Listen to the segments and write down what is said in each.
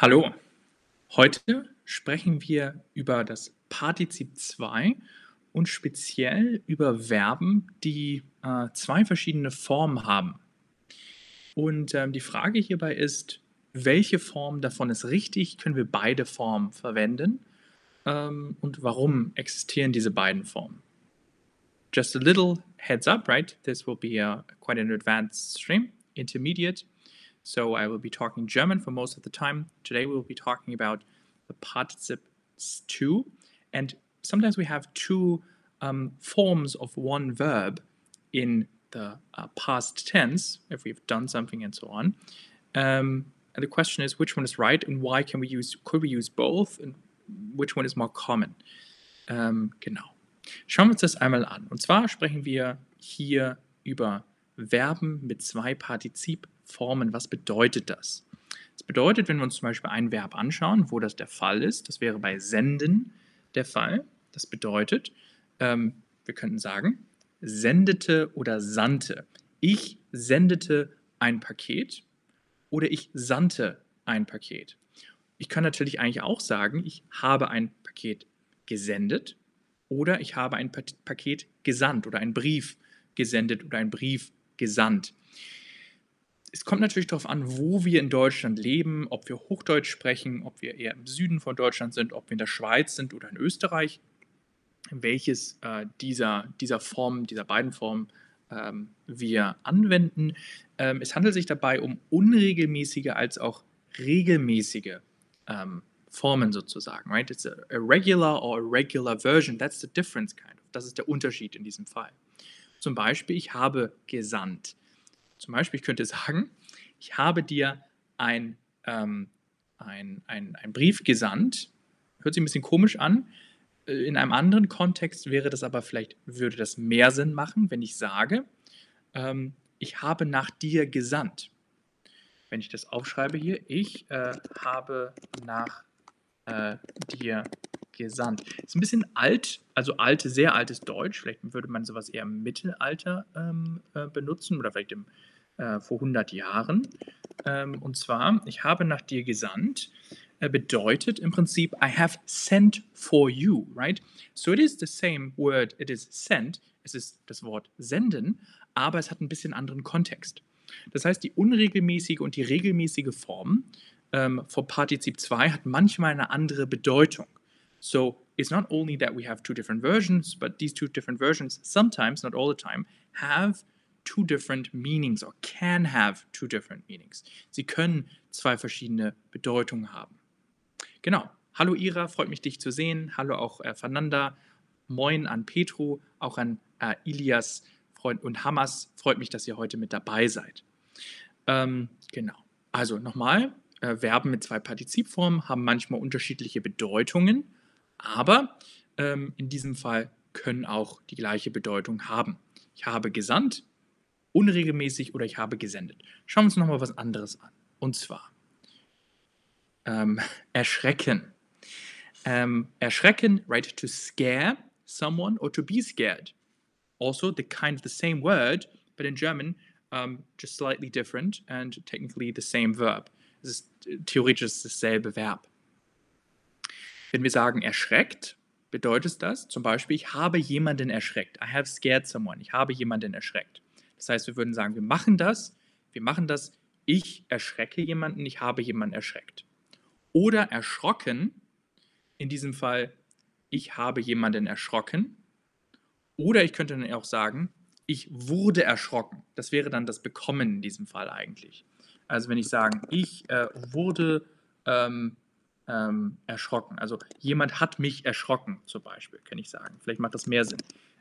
Hallo, heute sprechen wir über das Partizip 2 und speziell über Verben, die äh, zwei verschiedene Formen haben. Und ähm, die Frage hierbei ist, welche Form davon ist richtig? Können wir beide Formen verwenden? Ähm, und warum existieren diese beiden Formen? Just a little heads up, right? This will be a, quite an advanced stream, intermediate. So I will be talking German for most of the time. Today we will be talking about the participes to, and sometimes we have two um, forms of one verb in the uh, past tense if we've done something and so on. Um, and the question is which one is right and why can we use could we use both and which one is more common? Um, genau. Schauen wir uns das einmal an. Und zwar sprechen wir hier über Verben mit zwei Partizipformen. Was bedeutet das? Das bedeutet, wenn wir uns zum Beispiel ein Verb anschauen, wo das der Fall ist, das wäre bei senden der Fall. Das bedeutet, ähm, wir könnten sagen, sendete oder sandte. Ich sendete ein Paket oder ich sandte ein Paket. Ich kann natürlich eigentlich auch sagen, ich habe ein Paket gesendet oder ich habe ein Paket gesandt oder einen Brief gesendet oder einen Brief gesandt. Es kommt natürlich darauf an, wo wir in Deutschland leben, ob wir Hochdeutsch sprechen, ob wir eher im Süden von Deutschland sind, ob wir in der Schweiz sind oder in Österreich, welches äh, dieser, dieser Form, dieser beiden Formen ähm, wir anwenden. Ähm, es handelt sich dabei um unregelmäßige als auch regelmäßige ähm, Formen sozusagen. Right? It's a, regular or a regular version. That's the difference kind of. Das ist der Unterschied in diesem Fall. Zum Beispiel, ich habe gesandt. Zum Beispiel, ich könnte sagen, ich habe dir ein, ähm, ein, ein, ein Brief gesandt. Hört sich ein bisschen komisch an. Äh, in einem anderen Kontext wäre das aber vielleicht, würde das mehr Sinn machen, wenn ich sage, ähm, ich habe nach dir gesandt. Wenn ich das aufschreibe hier, ich äh, habe nach äh, dir gesandt. Ist ein bisschen alt, also alte, sehr altes Deutsch. Vielleicht würde man sowas eher im Mittelalter ähm, äh, benutzen oder vielleicht im, äh, vor 100 Jahren. Ähm, und zwar, ich habe nach dir gesandt, äh, bedeutet im Prinzip, I have sent for you, right? So it is the same word, it is sent. Es ist das Wort senden, aber es hat ein bisschen anderen Kontext. Das heißt, die unregelmäßige und die regelmäßige Form ähm, vor Partizip 2 hat manchmal eine andere Bedeutung. So it's not only that we have two different versions, but these two different versions sometimes, not all the time, have two different meanings or can have two different meanings. Sie können zwei verschiedene Bedeutungen haben. Genau. Hallo Ira, freut mich dich zu sehen. Hallo auch äh, Fernanda. Moin an Petru, auch an äh, Ilias Freund und Hamas. Freut mich, dass ihr heute mit dabei seid. Ähm, genau. Also nochmal, äh, Verben mit zwei Partizipformen haben manchmal unterschiedliche Bedeutungen aber ähm, in diesem Fall können auch die gleiche Bedeutung haben. Ich habe gesandt, unregelmäßig oder ich habe gesendet. Schauen wir uns nochmal was anderes an. Und zwar ähm, erschrecken. Ähm, erschrecken, right, to scare someone or to be scared. Also the kind of the same word, but in German um, just slightly different and technically the same verb. Es ist theoretisch dasselbe Verb. Wenn wir sagen erschreckt, bedeutet das zum Beispiel, ich habe jemanden erschreckt. I have scared someone. Ich habe jemanden erschreckt. Das heißt, wir würden sagen, wir machen das, wir machen das, ich erschrecke jemanden, ich habe jemanden erschreckt. Oder erschrocken, in diesem Fall, ich habe jemanden erschrocken. Oder ich könnte dann auch sagen, ich wurde erschrocken. Das wäre dann das Bekommen in diesem Fall eigentlich. Also wenn ich sage, ich äh, wurde ähm, ähm, erschrocken. Also jemand hat mich erschrocken, zum Beispiel, kann ich sagen. Vielleicht macht das mehr Sinn.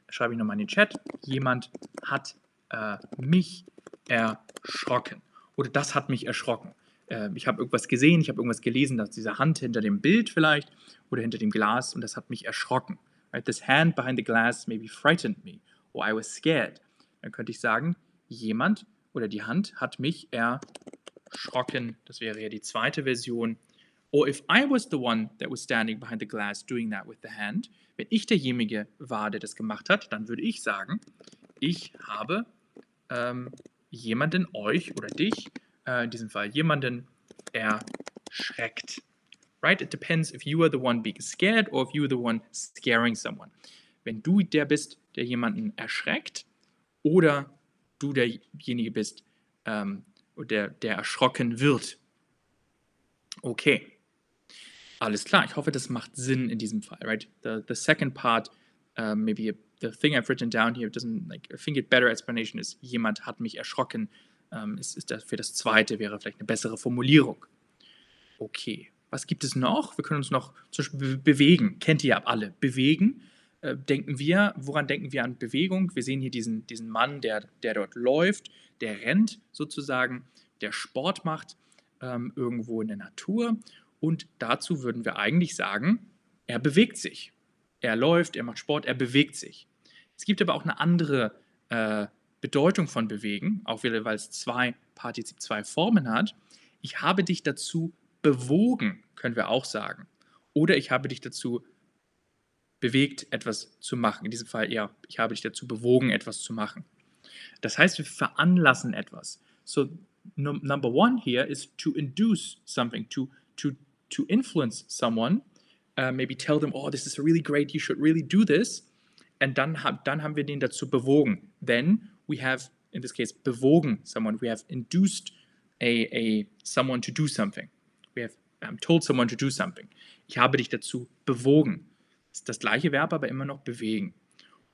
Schreibe ich nochmal in den Chat. Jemand hat äh, mich erschrocken. Oder das hat mich erschrocken. Äh, ich habe irgendwas gesehen, ich habe irgendwas gelesen, dass diese Hand hinter dem Bild vielleicht oder hinter dem Glas und das hat mich erschrocken. Right? This hand behind the glass maybe frightened me or I was scared. Dann könnte ich sagen, jemand oder die Hand hat mich erschrocken. Das wäre ja die zweite Version Or if I was the one that was standing behind the glass doing that with the hand, wenn ich derjenige war, der das gemacht hat, dann würde ich sagen, ich habe ähm, jemanden, euch oder dich, äh, in diesem Fall jemanden erschreckt. Right? It depends if you are the one being scared or if you are the one scaring someone. Wenn du der bist, der jemanden erschreckt oder du derjenige bist, ähm, der, der erschrocken wird. Okay. Alles klar. Ich hoffe, das macht Sinn in diesem Fall, right? The, the second part, uh, maybe the thing I've written down here doesn't, like, I think a better explanation is, jemand hat mich erschrocken. Um, ist, ist das für das zweite wäre vielleicht eine bessere Formulierung. Okay. Was gibt es noch? Wir können uns noch zum Beispiel bewegen. Kennt ihr ja alle. Bewegen. Äh, denken wir, woran denken wir an Bewegung? Wir sehen hier diesen, diesen Mann, der, der dort läuft, der rennt sozusagen, der Sport macht ähm, irgendwo in der Natur. Und dazu würden wir eigentlich sagen, er bewegt sich. Er läuft, er macht Sport, er bewegt sich. Es gibt aber auch eine andere äh, Bedeutung von bewegen, auch weil es zwei Partizip zwei Formen hat. Ich habe dich dazu bewogen, können wir auch sagen. Oder ich habe dich dazu bewegt, etwas zu machen. In diesem Fall, ja, ich habe dich dazu bewogen, etwas zu machen. Das heißt, wir veranlassen etwas. So, number one here is to induce something, to, to, to influence someone, uh, maybe tell them, oh, this is really great, you should really do this. Und dann, dann haben wir den dazu bewogen. Then we have, in this case, bewogen someone. We have induced a, a someone to do something. We have um, told someone to do something. Ich habe dich dazu bewogen. Das ist das gleiche Verb, aber immer noch bewegen.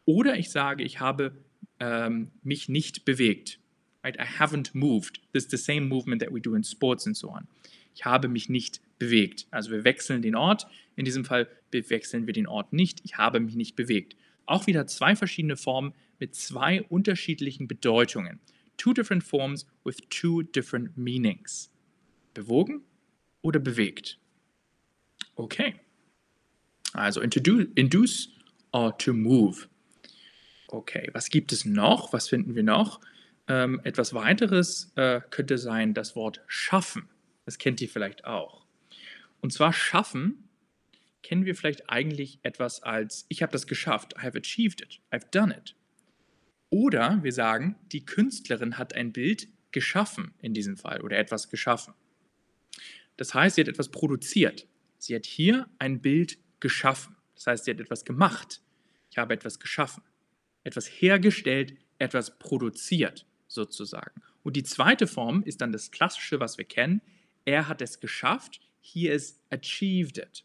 Oder ich sage, ich habe ähm, mich nicht bewegt. Right? I haven't moved. This is the same movement that we do in sports and so on. Ich habe mich nicht bewegt. Also wir wechseln den Ort. In diesem Fall wechseln wir den Ort nicht. Ich habe mich nicht bewegt. Auch wieder zwei verschiedene Formen mit zwei unterschiedlichen Bedeutungen. Two different forms with two different meanings. Bewogen oder bewegt. Okay. Also induce or to move. Okay, was gibt es noch? Was finden wir noch? Ähm, etwas weiteres äh, könnte sein das Wort schaffen. Das kennt ihr vielleicht auch. Und zwar schaffen kennen wir vielleicht eigentlich etwas als ich habe das geschafft, I have achieved it, I've done it. Oder wir sagen, die Künstlerin hat ein Bild geschaffen in diesem Fall oder etwas geschaffen. Das heißt, sie hat etwas produziert. Sie hat hier ein Bild geschaffen. Das heißt, sie hat etwas gemacht. Ich habe etwas geschaffen. Etwas hergestellt, etwas produziert sozusagen. Und die zweite Form ist dann das Klassische, was wir kennen. Er hat es geschafft. He has achieved it.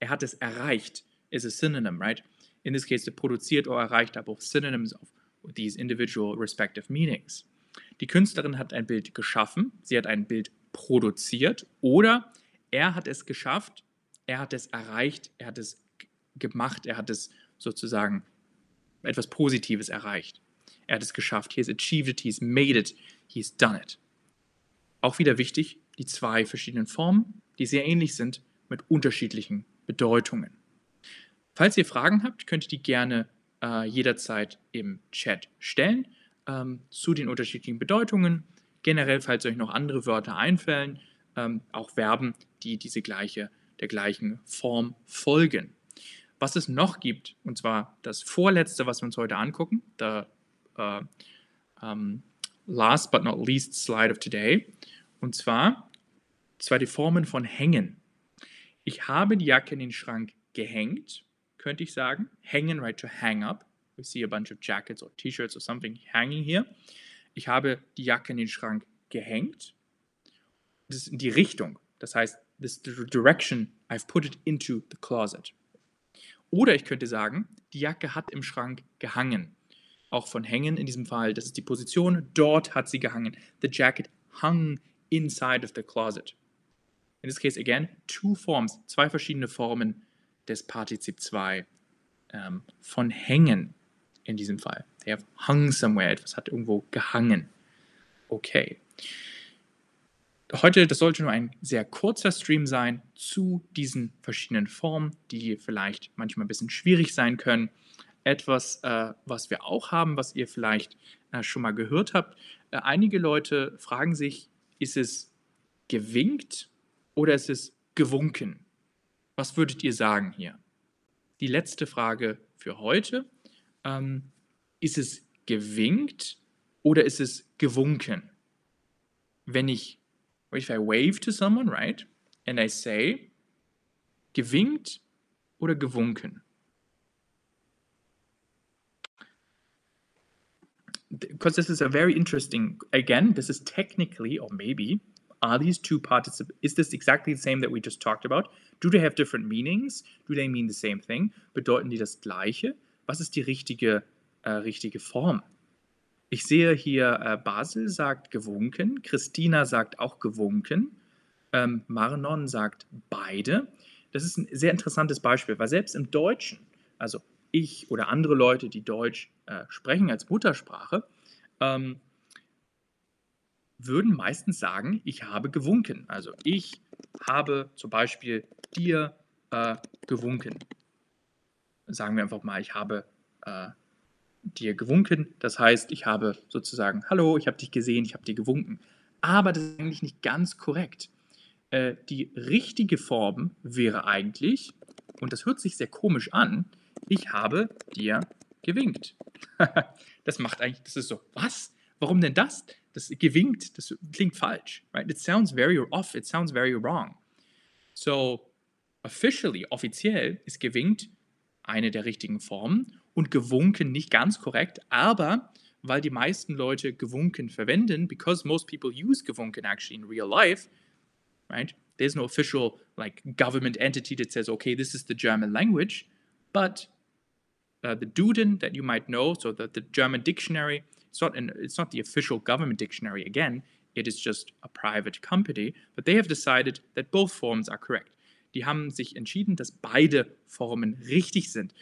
Er hat es erreicht. Is a synonym, right? In this case, produziert oder erreicht are both synonyms of these individual respective meanings. Die Künstlerin hat ein Bild geschaffen, sie hat ein Bild produziert oder er hat es geschafft, er hat es erreicht, er hat es gemacht, er hat es sozusagen etwas Positives erreicht. Er hat es geschafft. He has achieved it, he's made it, he's done it. Auch wieder wichtig, die zwei verschiedenen Formen, die sehr ähnlich sind, mit unterschiedlichen Bedeutungen. Falls ihr Fragen habt, könnt ihr die gerne äh, jederzeit im Chat stellen ähm, zu den unterschiedlichen Bedeutungen. Generell, falls euch noch andere Wörter einfällen, ähm, auch Verben, die diese gleiche der gleichen Form folgen. Was es noch gibt, und zwar das vorletzte, was wir uns heute angucken, the uh, um, last but not least slide of today, und zwar, zwar die Formen von hängen. Ich habe die Jacke in den Schrank gehängt, könnte ich sagen. Hängen, right, to hang up. We see a bunch of jackets or t-shirts or something hanging here. Ich habe die Jacke in den Schrank gehängt. Das ist die Richtung. Das heißt, this direction, I've put it into the closet. Oder ich könnte sagen, die Jacke hat im Schrank gehangen. Auch von hängen in diesem Fall, das ist die Position, dort hat sie gehangen. The jacket hung inside of the closet. In this case, again, two forms, zwei verschiedene Formen des Partizip 2 ähm, von hängen in diesem Fall. They have hung somewhere, etwas hat irgendwo gehangen. Okay. Heute, das sollte nur ein sehr kurzer Stream sein zu diesen verschiedenen Formen, die vielleicht manchmal ein bisschen schwierig sein können. Etwas, äh, was wir auch haben, was ihr vielleicht äh, schon mal gehört habt. Äh, einige Leute fragen sich, ist es gewinkt oder ist es gewunken? Was würdet ihr sagen hier? Die letzte Frage für heute. Ähm, ist es gewinkt oder ist es gewunken? Wenn ich if I wave to someone, right? and I say gewinkt oder gewunken. Because this is a very interesting, again, this is technically, or maybe, are these two participles, is this exactly the same that we just talked about? Do they have different meanings? Do they mean the same thing? Bedeuten die das Gleiche? Was ist die richtige, äh, richtige Form? Ich sehe hier, äh, Basil sagt gewunken, Christina sagt auch gewunken, ähm, Marnon sagt beide. Das ist ein sehr interessantes Beispiel, weil selbst im Deutschen, also ich oder andere Leute, die Deutsch äh, sprechen als Muttersprache, ähm, würden meistens sagen, ich habe gewunken. Also ich habe zum Beispiel dir äh, gewunken. Sagen wir einfach mal, ich habe äh, dir gewunken. Das heißt, ich habe sozusagen, hallo, ich habe dich gesehen, ich habe dir gewunken. Aber das ist eigentlich nicht ganz korrekt. Äh, die richtige Form wäre eigentlich, und das hört sich sehr komisch an, ich habe dir gewinkt. das macht eigentlich, das ist so, was? Warum denn das? Das gewinkt, das klingt falsch. Right? It sounds very off, it sounds very wrong. So, officially, offiziell ist gewinkt eine der richtigen Formen und gewunken nicht ganz korrekt, aber weil die meisten Leute gewunken verwenden, because most people use gewunken actually in real life, right? There's no official like government entity that says, okay, this is the German language, but uh, the Duden that you might know, so the, the German dictionary, it's not an, it's not the official government dictionary again. It is just a private company, but they have decided that both forms are correct. Die haben sich entschieden, dass beide Formen richtig sind.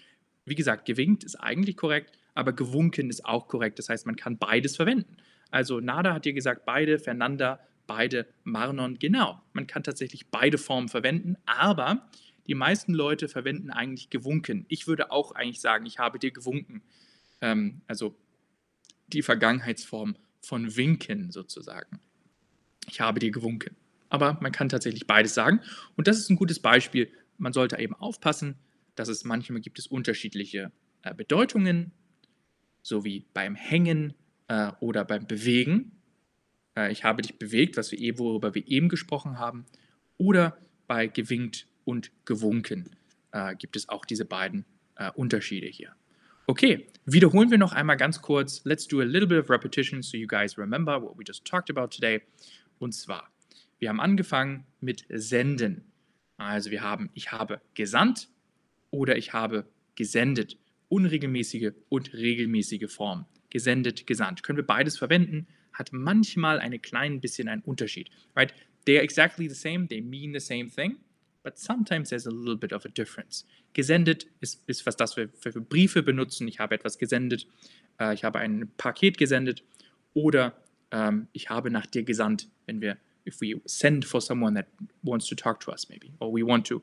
Wie gesagt, gewinkt ist eigentlich korrekt, aber gewunken ist auch korrekt. Das heißt, man kann beides verwenden. Also Nada hat dir gesagt, beide, Fernanda, beide, Marnon, genau. Man kann tatsächlich beide Formen verwenden, aber die meisten Leute verwenden eigentlich gewunken. Ich würde auch eigentlich sagen, ich habe dir gewunken. Ähm, also die Vergangenheitsform von winken sozusagen. Ich habe dir gewunken. Aber man kann tatsächlich beides sagen. Und das ist ein gutes Beispiel. Man sollte eben aufpassen, dass es manchmal gibt es unterschiedliche äh, Bedeutungen, so wie beim Hängen äh, oder beim Bewegen. Äh, ich habe dich bewegt, was wir, worüber wir eben gesprochen haben. Oder bei gewinkt und gewunken äh, gibt es auch diese beiden äh, Unterschiede hier. Okay, wiederholen wir noch einmal ganz kurz. Let's do a little bit of repetition so you guys remember what we just talked about today. Und zwar, wir haben angefangen mit senden. Also wir haben, ich habe gesandt oder ich habe gesendet. Unregelmäßige und regelmäßige Form. Gesendet, gesandt. Können wir beides verwenden, hat manchmal ein klein bisschen einen Unterschied. Right? They are exactly the same, they mean the same thing, but sometimes there's a little bit of a difference. Gesendet ist, ist was das wir für, für Briefe benutzen. Ich habe etwas gesendet, äh, ich habe ein Paket gesendet oder ähm, ich habe nach dir gesandt, wenn wir, if we send for someone that wants to talk to us maybe, or we want to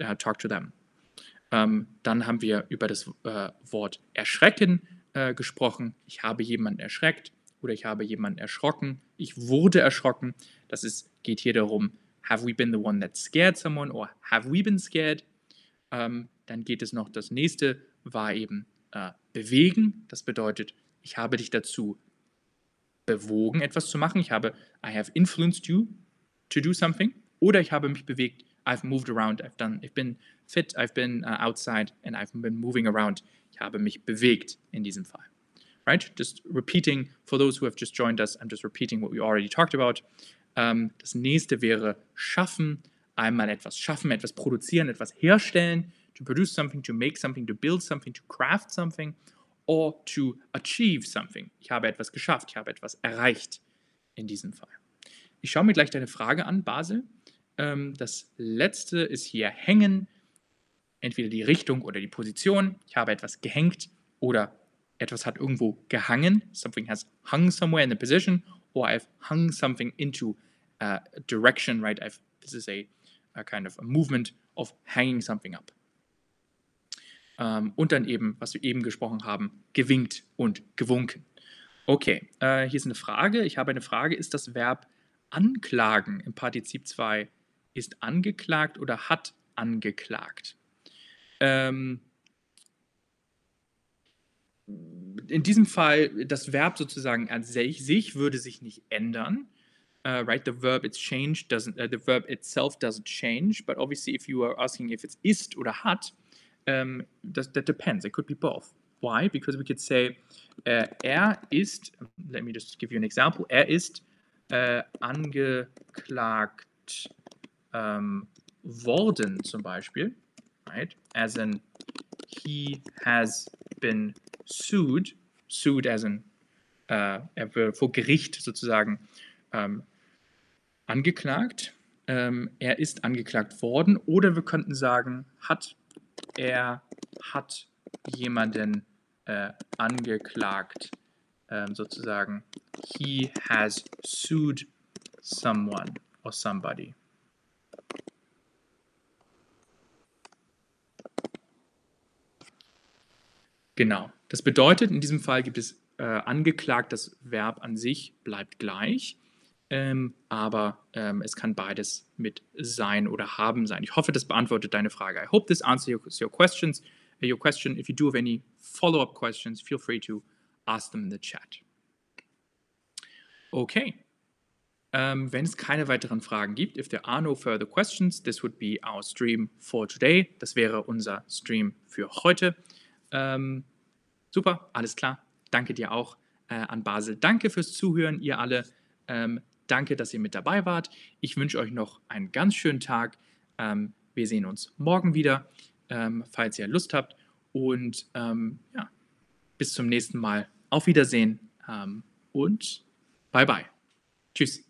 uh, talk to them. Ähm, dann haben wir über das äh, Wort erschrecken äh, gesprochen. Ich habe jemanden erschreckt oder ich habe jemanden erschrocken. Ich wurde erschrocken. Das ist, geht hier darum, have we been the one that scared someone or have we been scared? Ähm, dann geht es noch, das nächste war eben äh, bewegen. Das bedeutet, ich habe dich dazu bewogen, etwas zu machen. Ich habe, I have influenced you to do something. Oder ich habe mich bewegt, I've moved around, I've done, I've been fit, I've been uh, outside and I've been moving around. Ich habe mich bewegt in diesem Fall. Right? Just repeating, for those who have just joined us, I'm just repeating what we already talked about. Ähm, das nächste wäre schaffen, einmal etwas schaffen, etwas produzieren, etwas herstellen, to produce something, to make something, to build something, to craft something or to achieve something. Ich habe etwas geschafft, ich habe etwas erreicht in diesem Fall. Ich schaue mir gleich deine Frage an, Basel. Ähm, das letzte ist hier hängen, entweder die Richtung oder die Position. Ich habe etwas gehängt oder etwas hat irgendwo gehangen. Something has hung somewhere in the position or I've hung something into a direction, right? I've, this is a, a kind of a movement of hanging something up. Ähm, und dann eben, was wir eben gesprochen haben, gewinkt und gewunken. Okay, äh, hier ist eine Frage. Ich habe eine Frage. Ist das Verb anklagen im Partizip 2 ist angeklagt oder hat angeklagt? Ähm, in diesem Fall, das Verb sozusagen an sich würde sich nicht ändern. Uh, right? The verb it's changed doesn't, uh, the verb itself doesn't change. But obviously, if you are asking if it's ist oder hat, um, that, that depends. It could be both. Why? Because we could say, uh, er ist, let me just give you an example, er ist uh, angeklagt um, worden, zum Beispiel, right? As in, he has been sued, sued as in, uh, er wird vor Gericht sozusagen ähm, angeklagt. Ähm, er ist angeklagt worden. Oder wir könnten sagen, hat er hat jemanden äh, angeklagt, ähm, sozusagen. He has sued someone or somebody. Genau. Das bedeutet, in diesem Fall gibt es äh, angeklagt, das Verb an sich bleibt gleich. Ähm, aber ähm, es kann beides mit sein oder haben sein. Ich hoffe, das beantwortet deine Frage. I hope this answers your, your questions. Uh, your question. If you do have any follow-up questions, feel free to ask them in the chat. Okay. Ähm, wenn es keine weiteren Fragen gibt, if there are no further questions, this would be our stream for today. Das wäre unser Stream für heute. Ähm, super, alles klar. Danke dir auch äh, an Basel. Danke fürs Zuhören, ihr alle. Ähm, Danke, dass ihr mit dabei wart. Ich wünsche euch noch einen ganz schönen Tag. Ähm, wir sehen uns morgen wieder, ähm, falls ihr Lust habt. Und ähm, ja, bis zum nächsten Mal. Auf Wiedersehen und bye bye. Tschüss.